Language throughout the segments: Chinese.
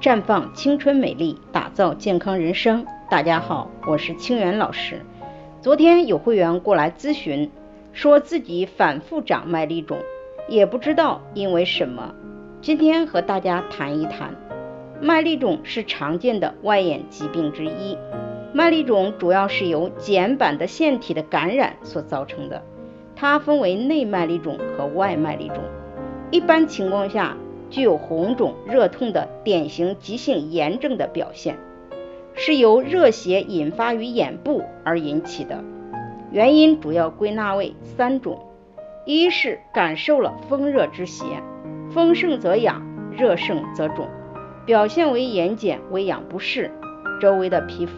绽放青春美丽，打造健康人生。大家好，我是清源老师。昨天有会员过来咨询，说自己反复长麦粒肿，也不知道因为什么。今天和大家谈一谈，麦粒肿是常见的外眼疾病之一。麦粒肿主要是由睑板的腺体的感染所造成的，它分为内麦粒肿和外麦粒肿。一般情况下，具有红肿、热痛的典型急性炎症的表现，是由热邪引发于眼部而引起的。原因主要归纳为三种：一是感受了风热之邪，风盛则痒，热盛则肿，表现为眼睑微痒不适，周围的皮肤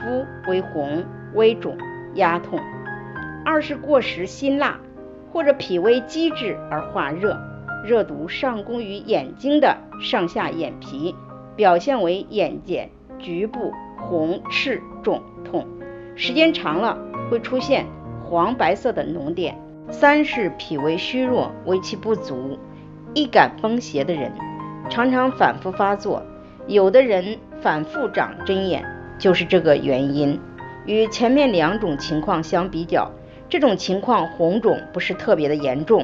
微红、微肿、压痛；二是过食辛辣或者脾胃积滞而化热。热毒上攻于眼睛的上下眼皮，表现为眼睑局部红、赤、肿、痛，时间长了会出现黄白色的脓点。三是脾胃虚弱、胃气不足、易感风邪的人，常常反复发作，有的人反复长针眼，就是这个原因。与前面两种情况相比较，这种情况红肿不是特别的严重。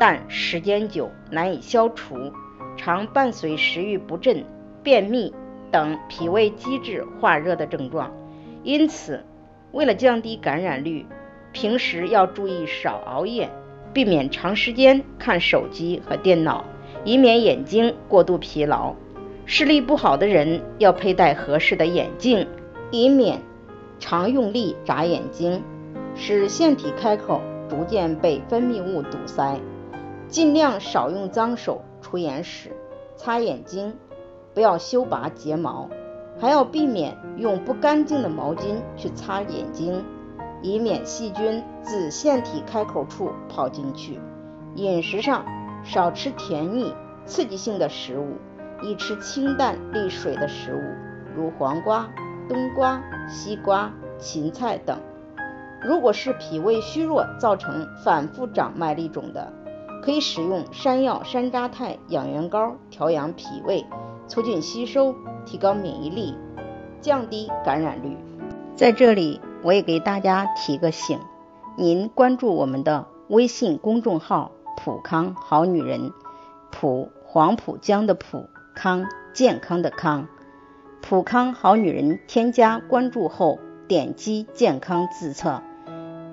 但时间久难以消除，常伴随食欲不振、便秘等脾胃积滞化热的症状。因此，为了降低感染率，平时要注意少熬夜，避免长时间看手机和电脑，以免眼睛过度疲劳。视力不好的人要佩戴合适的眼镜，以免常用力眨眼睛，使腺体开口逐渐被分泌物堵塞。尽量少用脏手出眼屎擦眼睛，不要修拔睫毛，还要避免用不干净的毛巾去擦眼睛，以免细菌自腺体开口处跑进去。饮食上少吃甜腻、刺激性的食物，宜吃清淡利水的食物，如黄瓜、冬瓜、西瓜、芹菜等。如果是脾胃虚弱造成反复长麦粒肿的，可以使用山药山楂肽养元膏调养脾胃，促进吸收，提高免疫力，降低感染率。在这里，我也给大家提个醒：您关注我们的微信公众号“普康好女人”，普黄浦江的普康健康的康，普康好女人添加关注后，点击健康自测。